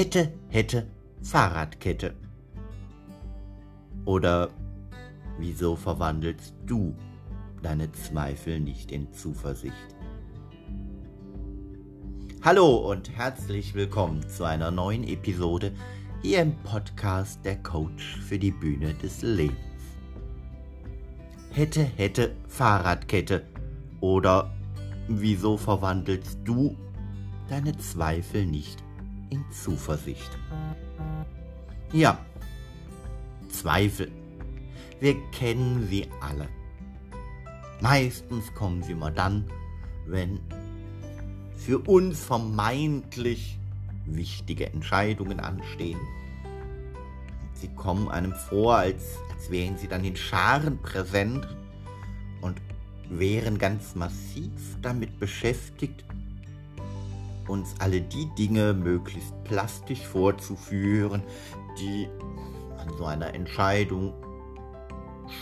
Hätte, hätte, Fahrradkette. Oder wieso verwandelst du deine Zweifel nicht in Zuversicht? Hallo und herzlich willkommen zu einer neuen Episode hier im Podcast Der Coach für die Bühne des Lebens. Hätte, hätte, Fahrradkette. Oder wieso verwandelst du deine Zweifel nicht in Zuversicht? Ja, Zweifel. Wir kennen sie alle. Meistens kommen sie immer dann, wenn für uns vermeintlich wichtige Entscheidungen anstehen. Sie kommen einem vor, als, als wären sie dann in Scharen präsent und wären ganz massiv damit beschäftigt, uns alle die Dinge möglichst plastisch vorzuführen, die an so einer Entscheidung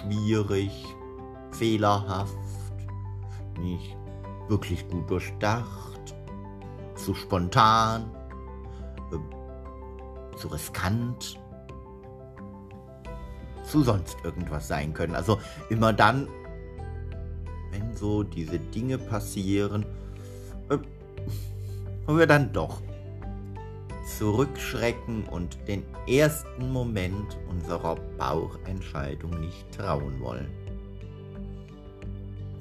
schwierig, fehlerhaft, nicht wirklich gut durchdacht, zu spontan, äh, zu riskant, zu sonst irgendwas sein können. Also immer dann, wenn so diese Dinge passieren, wir dann doch zurückschrecken und den ersten Moment unserer Bauchentscheidung nicht trauen wollen.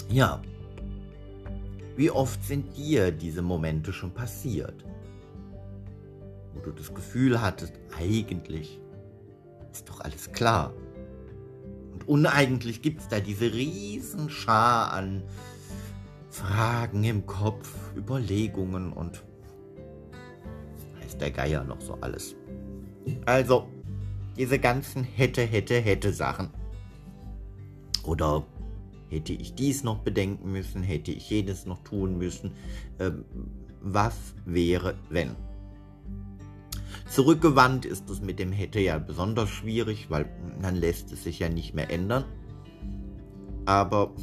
Ja, wie oft sind dir diese Momente schon passiert, wo du das Gefühl hattest, eigentlich ist doch alles klar. Und uneigentlich gibt es da diese Riesenschar an Fragen im Kopf, Überlegungen und der Geier noch so alles. Also, diese ganzen hätte, hätte, hätte Sachen. Oder hätte ich dies noch bedenken müssen, hätte ich jedes noch tun müssen. Ähm, was wäre, wenn? Zurückgewandt ist es mit dem hätte ja besonders schwierig, weil dann lässt es sich ja nicht mehr ändern. Aber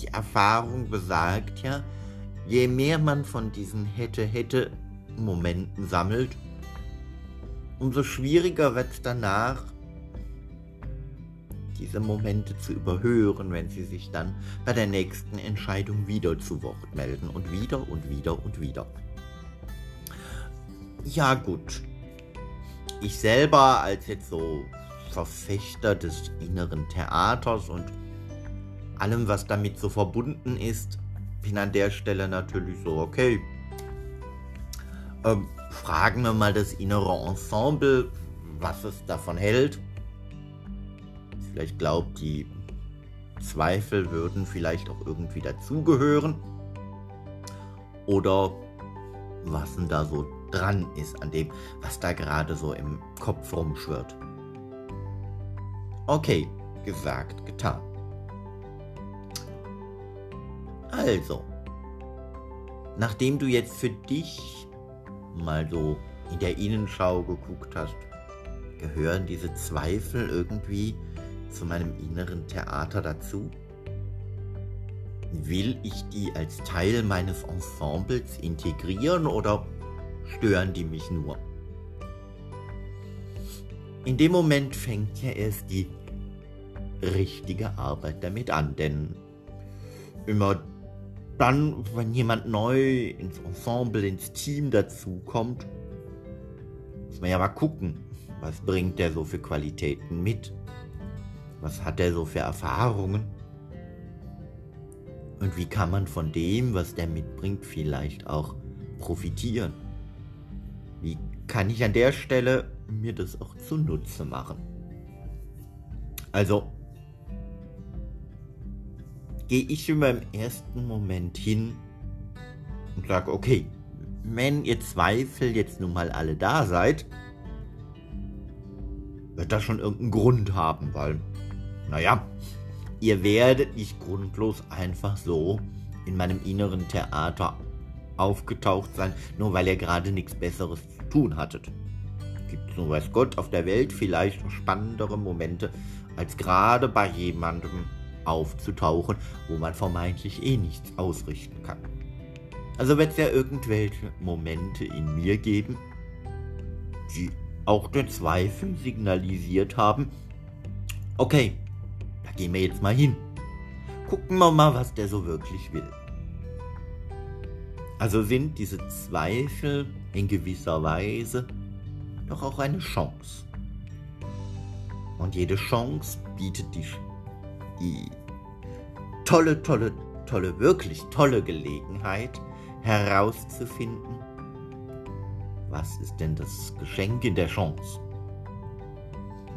die Erfahrung besagt ja, je mehr man von diesen hätte, hätte Momenten sammelt, umso schwieriger wird es danach, diese Momente zu überhören, wenn sie sich dann bei der nächsten Entscheidung wieder zu Wort melden. Und wieder und wieder und wieder. Ja gut, ich selber als jetzt so Verfechter des inneren Theaters und allem, was damit so verbunden ist, bin an der Stelle natürlich so, okay, ähm, fragen wir mal das innere Ensemble, was es davon hält. Vielleicht glaubt, die Zweifel würden vielleicht auch irgendwie dazugehören. Oder was denn da so dran ist an dem, was da gerade so im Kopf rumschwirrt. Okay, gesagt, getan. Also, nachdem du jetzt für dich mal so in der Innenschau geguckt hast, gehören diese Zweifel irgendwie zu meinem inneren Theater dazu? Will ich die als Teil meines Ensembles integrieren oder stören die mich nur? In dem Moment fängt ja erst die richtige Arbeit damit an, denn immer dann, wenn jemand neu ins Ensemble, ins Team dazukommt, muss man ja mal gucken, was bringt der so für Qualitäten mit? Was hat er so für Erfahrungen? Und wie kann man von dem, was der mitbringt, vielleicht auch profitieren? Wie kann ich an der Stelle mir das auch zunutze machen? Also, gehe ich immer im ersten Moment hin und sage, okay, wenn ihr Zweifel jetzt nun mal alle da seid, wird das schon irgendeinen Grund haben, weil, naja, ihr werdet nicht grundlos einfach so in meinem inneren Theater aufgetaucht sein, nur weil ihr gerade nichts Besseres zu tun hattet. Gibt es nur weiß Gott auf der Welt vielleicht noch spannendere Momente, als gerade bei jemandem aufzutauchen, wo man vermeintlich eh nichts ausrichten kann. Also wird es ja irgendwelche Momente in mir geben, die auch den Zweifel signalisiert haben, okay, da gehen wir jetzt mal hin. Gucken wir mal, was der so wirklich will. Also sind diese Zweifel in gewisser Weise doch auch eine Chance. Und jede Chance bietet die, die tolle, tolle, tolle, wirklich tolle Gelegenheit herauszufinden, was ist denn das Geschenk in der Chance?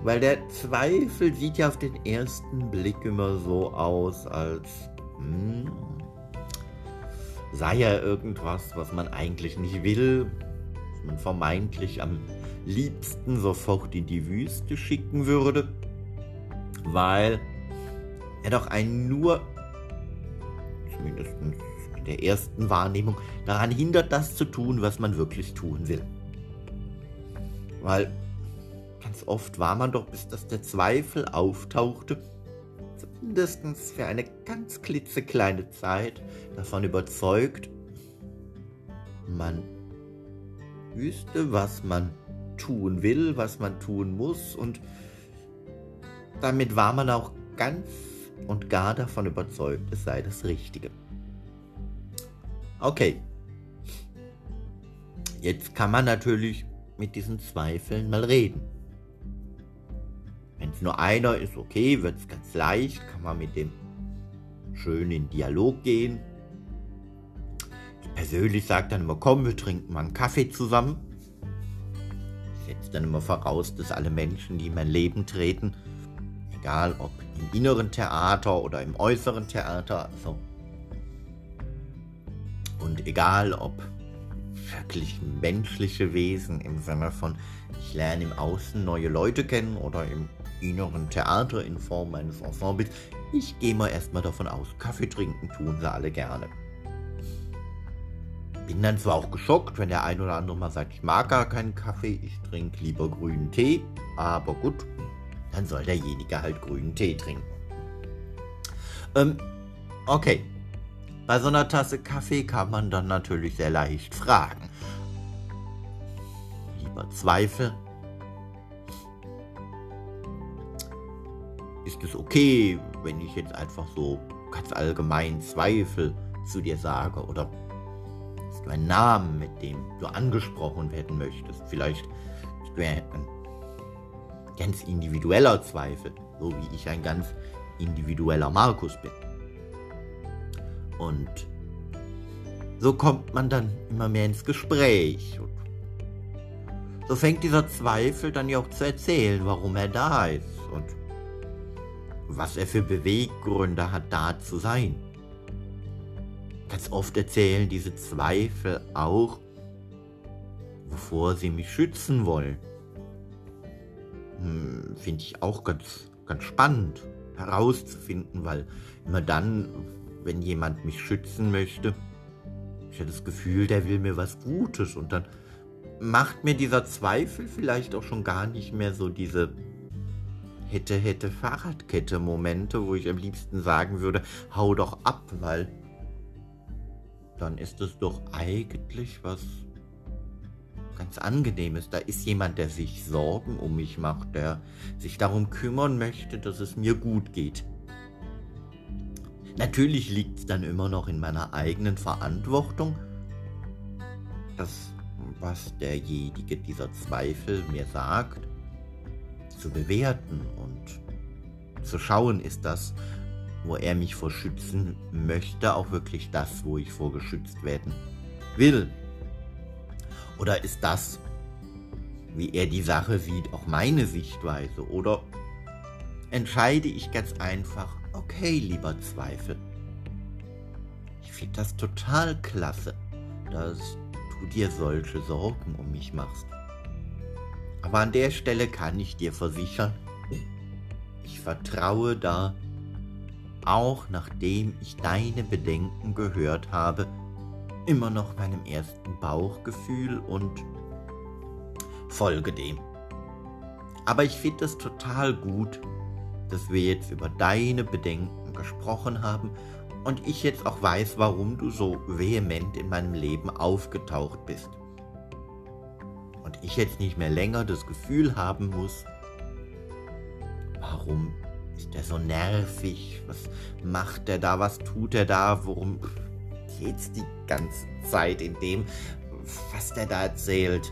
Weil der Zweifel sieht ja auf den ersten Blick immer so aus, als hm, sei er irgendwas, was man eigentlich nicht will, was man vermeintlich am liebsten sofort in die Wüste schicken würde, weil er doch einen nur, zumindest in der ersten Wahrnehmung, daran hindert, das zu tun, was man wirklich tun will. Weil ganz oft war man doch, bis dass der Zweifel auftauchte, zumindest für eine ganz klitzekleine Zeit davon überzeugt, man wüsste, was man tun will, was man tun muss und damit war man auch ganz und gar davon überzeugt, es sei das Richtige. Okay. Jetzt kann man natürlich mit diesen Zweifeln mal reden. Wenn es nur einer ist, okay, wird es ganz leicht, kann man mit dem schön in Dialog gehen. Ich persönlich sage dann immer, komm, wir trinken mal einen Kaffee zusammen setze dann immer voraus, dass alle Menschen, die in mein Leben treten, egal ob im inneren Theater oder im äußeren Theater, also und egal ob wirklich menschliche Wesen im Sinne von, ich lerne im Außen neue Leute kennen oder im inneren Theater in Form eines Ensembles, ich gehe mal erstmal davon aus, Kaffee trinken tun sie alle gerne. Bin dann zwar auch geschockt, wenn der ein oder andere mal sagt, ich mag gar keinen Kaffee, ich trinke lieber grünen Tee, aber gut, dann soll derjenige halt grünen Tee trinken. Ähm, okay. Bei so einer Tasse Kaffee kann man dann natürlich sehr leicht fragen. Lieber Zweifel. Ist es okay, wenn ich jetzt einfach so ganz allgemein Zweifel zu dir sage? Oder du einen Namen, mit dem du angesprochen werden möchtest. Vielleicht bist du ein ganz individueller Zweifel, so wie ich ein ganz individueller Markus bin. Und so kommt man dann immer mehr ins Gespräch. Und so fängt dieser Zweifel dann ja auch zu erzählen, warum er da ist und was er für Beweggründe hat, da zu sein. Ganz oft erzählen diese Zweifel auch, wovor sie mich schützen wollen. Hm, Finde ich auch ganz, ganz spannend herauszufinden, weil immer dann, wenn jemand mich schützen möchte, ich habe das Gefühl, der will mir was Gutes. Und dann macht mir dieser Zweifel vielleicht auch schon gar nicht mehr so diese hätte, hätte Fahrradkette Momente, wo ich am liebsten sagen würde, hau doch ab, weil dann ist es doch eigentlich was ganz angenehmes. Da ist jemand, der sich Sorgen um mich macht, der sich darum kümmern möchte, dass es mir gut geht. Natürlich liegt es dann immer noch in meiner eigenen Verantwortung, das, was derjenige dieser Zweifel mir sagt, zu bewerten und zu schauen, ist das, wo er mich vor schützen möchte, auch wirklich das, wo ich vor geschützt werden will? Oder ist das, wie er die Sache sieht, auch meine Sichtweise? Oder entscheide ich ganz einfach, okay, lieber Zweifel, ich finde das total klasse, dass du dir solche Sorgen um mich machst. Aber an der Stelle kann ich dir versichern, ich vertraue da auch nachdem ich deine Bedenken gehört habe, immer noch meinem ersten Bauchgefühl und folge dem. Aber ich finde es total gut, dass wir jetzt über deine Bedenken gesprochen haben und ich jetzt auch weiß, warum du so vehement in meinem Leben aufgetaucht bist. Und ich jetzt nicht mehr länger das Gefühl haben muss, warum ist er so nervig? Was macht er da? Was tut er da? Worum geht's die ganze Zeit in dem, was der da erzählt?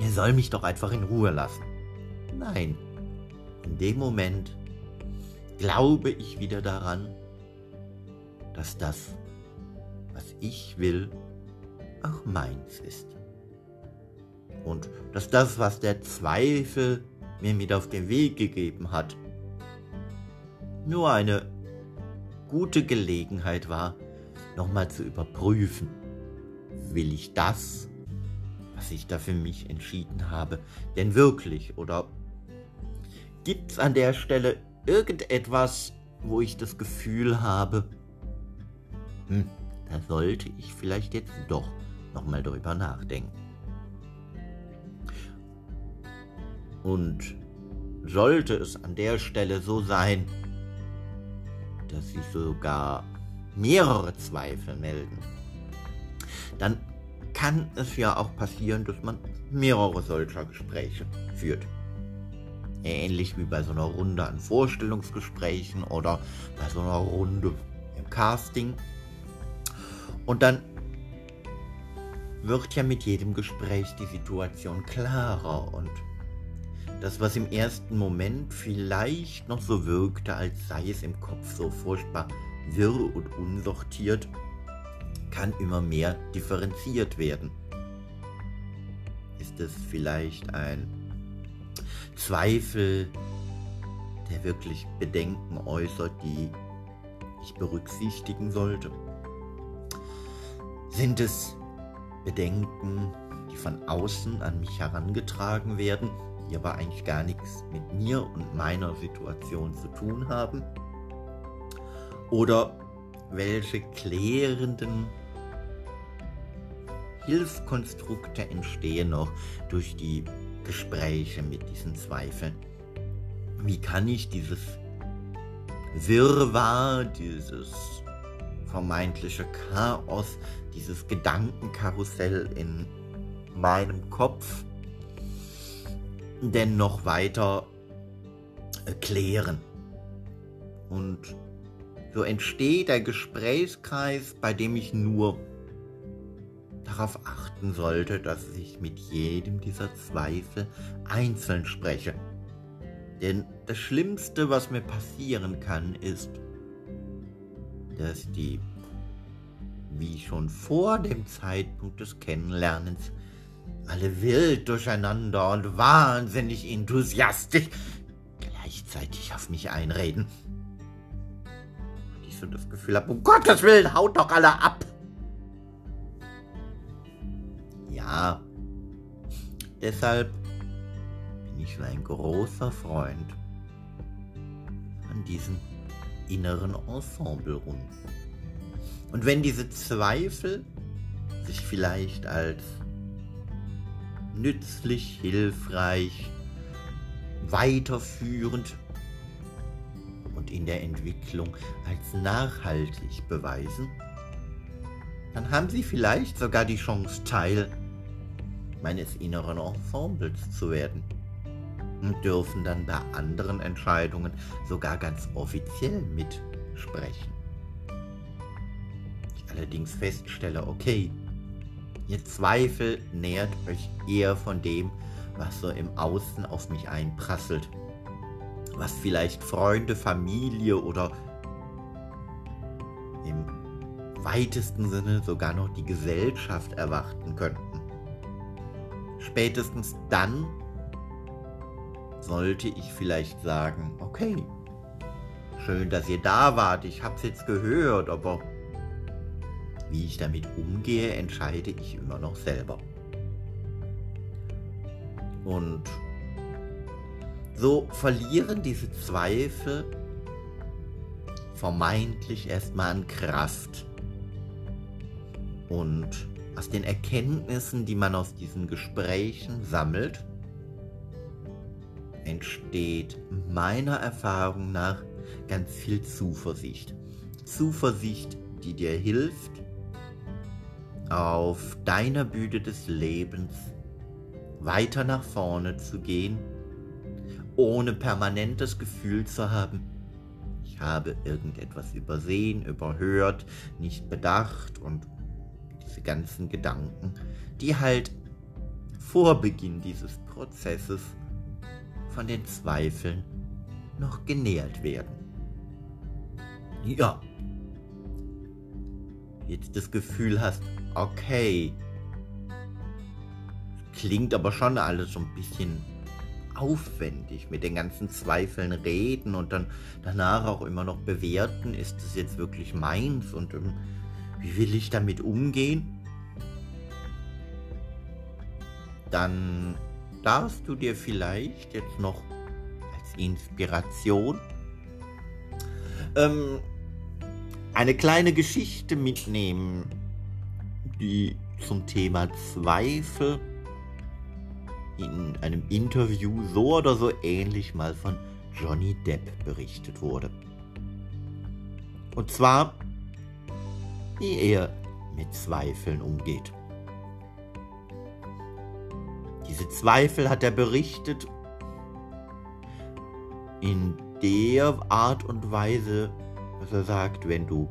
Er soll mich doch einfach in Ruhe lassen. Nein, in dem Moment glaube ich wieder daran, dass das, was ich will, auch meins ist. Und dass das, was der Zweifel mir mit auf den Weg gegeben hat, nur eine gute Gelegenheit war, nochmal zu überprüfen, will ich das, was ich da für mich entschieden habe, denn wirklich oder gibt es an der Stelle irgendetwas, wo ich das Gefühl habe, hm, da sollte ich vielleicht jetzt doch nochmal drüber nachdenken. Und sollte es an der Stelle so sein, dass sich sogar mehrere Zweifel melden, dann kann es ja auch passieren, dass man mehrere solcher Gespräche führt. Ähnlich wie bei so einer Runde an Vorstellungsgesprächen oder bei so einer Runde im Casting. Und dann wird ja mit jedem Gespräch die Situation klarer und das, was im ersten Moment vielleicht noch so wirkte, als sei es im Kopf so furchtbar wirr und unsortiert, kann immer mehr differenziert werden. Ist es vielleicht ein Zweifel, der wirklich Bedenken äußert, die ich berücksichtigen sollte? Sind es Bedenken, die von außen an mich herangetragen werden, die aber eigentlich gar nichts mit mir und meiner Situation zu tun haben? Oder welche klärenden Hilfskonstrukte entstehen noch durch die Gespräche mit diesen Zweifeln? Wie kann ich dieses Wirrwarr, dieses vermeintliche Chaos, dieses Gedankenkarussell in meinem Kopf denn noch weiter klären. Und so entsteht der Gesprächskreis, bei dem ich nur darauf achten sollte, dass ich mit jedem dieser Zweifel einzeln spreche. Denn das Schlimmste, was mir passieren kann, ist, dass die, wie schon vor dem Zeitpunkt des Kennenlernens, alle wild durcheinander und wahnsinnig enthusiastisch gleichzeitig auf mich einreden. So das Gefühl habe, um Gottes Willen, haut doch alle ab. Ja, deshalb bin ich so ein großer Freund an diesen inneren Ensemblerunden. Und wenn diese Zweifel sich vielleicht als nützlich, hilfreich, weiterführend in der Entwicklung als nachhaltig beweisen, dann haben Sie vielleicht sogar die Chance, Teil meines inneren Ensembles zu werden und dürfen dann bei anderen Entscheidungen sogar ganz offiziell mitsprechen. Ich allerdings feststelle, okay, Ihr Zweifel nährt euch eher von dem, was so im Außen auf mich einprasselt. Was vielleicht Freunde, Familie oder im weitesten Sinne sogar noch die Gesellschaft erwarten könnten. Spätestens dann sollte ich vielleicht sagen, okay, schön, dass ihr da wart, ich hab's jetzt gehört, aber wie ich damit umgehe, entscheide ich immer noch selber. Und so verlieren diese Zweifel vermeintlich erstmal an Kraft. Und aus den Erkenntnissen, die man aus diesen Gesprächen sammelt, entsteht meiner Erfahrung nach ganz viel Zuversicht. Zuversicht, die dir hilft, auf deiner Bühne des Lebens weiter nach vorne zu gehen, ohne permanentes Gefühl zu haben, ich habe irgendetwas übersehen, überhört, nicht bedacht und diese ganzen Gedanken, die halt vor Beginn dieses Prozesses von den Zweifeln noch genährt werden. Ja, jetzt das Gefühl hast, okay, klingt aber schon alles so ein bisschen aufwendig mit den ganzen Zweifeln reden und dann danach auch immer noch bewerten, ist es jetzt wirklich meins und ähm, wie will ich damit umgehen? Dann darfst du dir vielleicht jetzt noch als Inspiration ähm, eine kleine Geschichte mitnehmen, die zum Thema Zweifel in einem Interview so oder so ähnlich mal von Johnny Depp berichtet wurde. Und zwar, wie er mit Zweifeln umgeht. Diese Zweifel hat er berichtet in der Art und Weise, dass er sagt, wenn du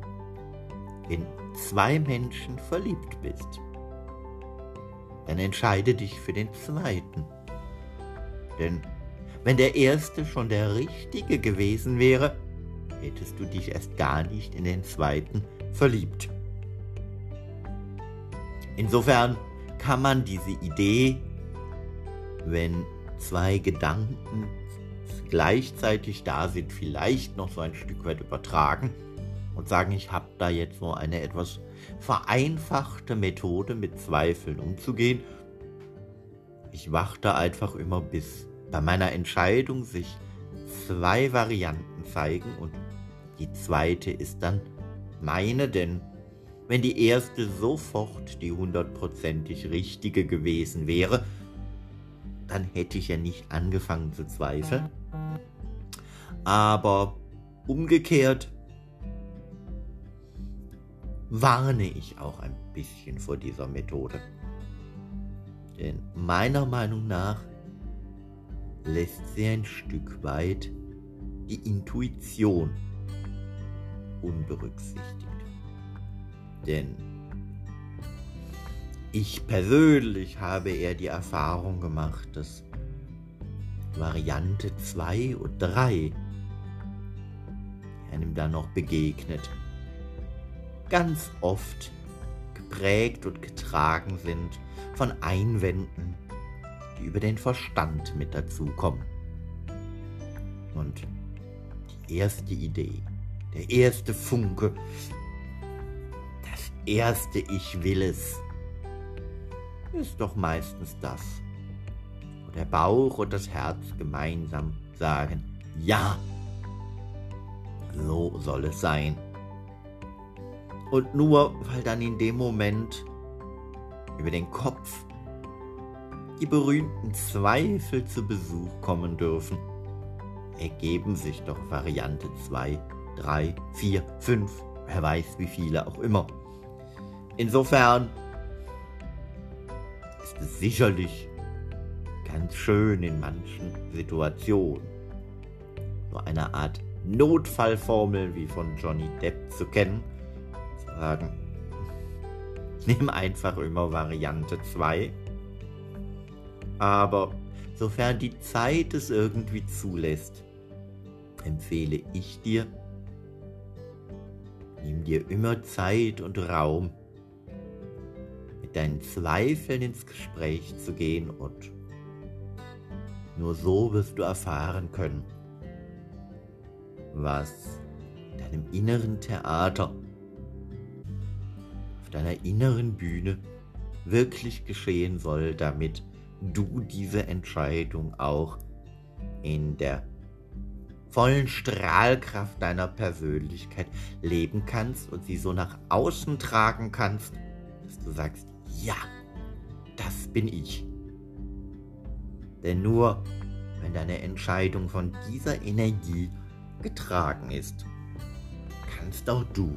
in zwei Menschen verliebt bist, dann entscheide dich für den zweiten. Denn wenn der erste schon der richtige gewesen wäre, hättest du dich erst gar nicht in den zweiten verliebt. Insofern kann man diese Idee, wenn zwei Gedanken gleichzeitig da sind, vielleicht noch so ein Stück weit übertragen und sagen, ich habe da jetzt so eine etwas vereinfachte Methode mit Zweifeln umzugehen. Ich warte einfach immer, bis bei meiner Entscheidung sich zwei Varianten zeigen und die zweite ist dann meine, denn wenn die erste sofort die hundertprozentig richtige gewesen wäre, dann hätte ich ja nicht angefangen zu zweifeln. Aber umgekehrt warne ich auch ein bisschen vor dieser Methode. Denn meiner Meinung nach lässt sie ein Stück weit die Intuition unberücksichtigt. Denn ich persönlich habe eher die Erfahrung gemacht, dass Variante 2 und 3 einem dann noch begegnet ganz oft geprägt und getragen sind von Einwänden, die über den Verstand mit dazukommen. Und die erste Idee, der erste Funke, das erste Ich will es, ist doch meistens das, wo der Bauch und das Herz gemeinsam sagen, ja, so soll es sein. Und nur weil dann in dem Moment über den Kopf die berühmten Zweifel zu Besuch kommen dürfen, ergeben sich doch Variante 2, 3, 4, 5, wer weiß wie viele auch immer. Insofern ist es sicherlich ganz schön in manchen Situationen, so eine Art Notfallformel wie von Johnny Depp zu kennen, sagen. Nimm einfach immer Variante 2. Aber sofern die Zeit es irgendwie zulässt, empfehle ich dir, nimm dir immer Zeit und Raum, mit deinen Zweifeln ins Gespräch zu gehen und nur so wirst du erfahren können, was in deinem inneren Theater deiner inneren Bühne wirklich geschehen soll, damit du diese Entscheidung auch in der vollen Strahlkraft deiner Persönlichkeit leben kannst und sie so nach außen tragen kannst, dass du sagst, ja, das bin ich. Denn nur wenn deine Entscheidung von dieser Energie getragen ist, kannst auch du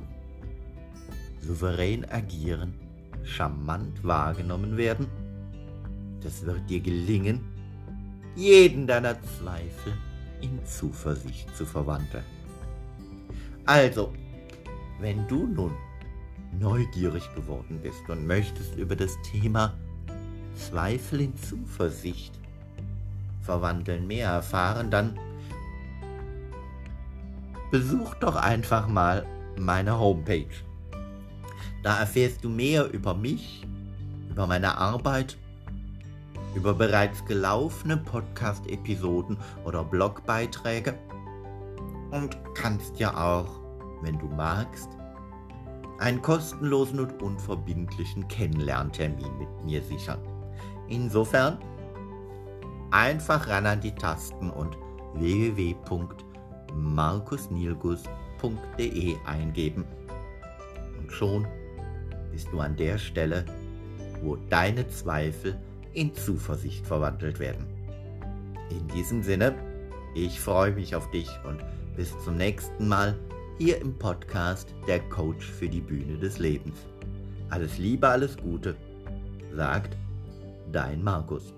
souverän agieren, charmant wahrgenommen werden, es wird dir gelingen, jeden deiner Zweifel in Zuversicht zu verwandeln. Also, wenn du nun neugierig geworden bist und möchtest über das Thema Zweifel in Zuversicht verwandeln mehr erfahren, dann besuch doch einfach mal meine Homepage. Da erfährst du mehr über mich, über meine Arbeit, über bereits gelaufene Podcast-Episoden oder Blogbeiträge und kannst ja auch, wenn du magst, einen kostenlosen und unverbindlichen Kennenlerntermin mit mir sichern. Insofern einfach ran an die Tasten und www.markusnilgus.de eingeben. Und schon bist du an der Stelle, wo deine Zweifel in Zuversicht verwandelt werden. In diesem Sinne, ich freue mich auf dich und bis zum nächsten Mal hier im Podcast Der Coach für die Bühne des Lebens. Alles Liebe, alles Gute, sagt dein Markus.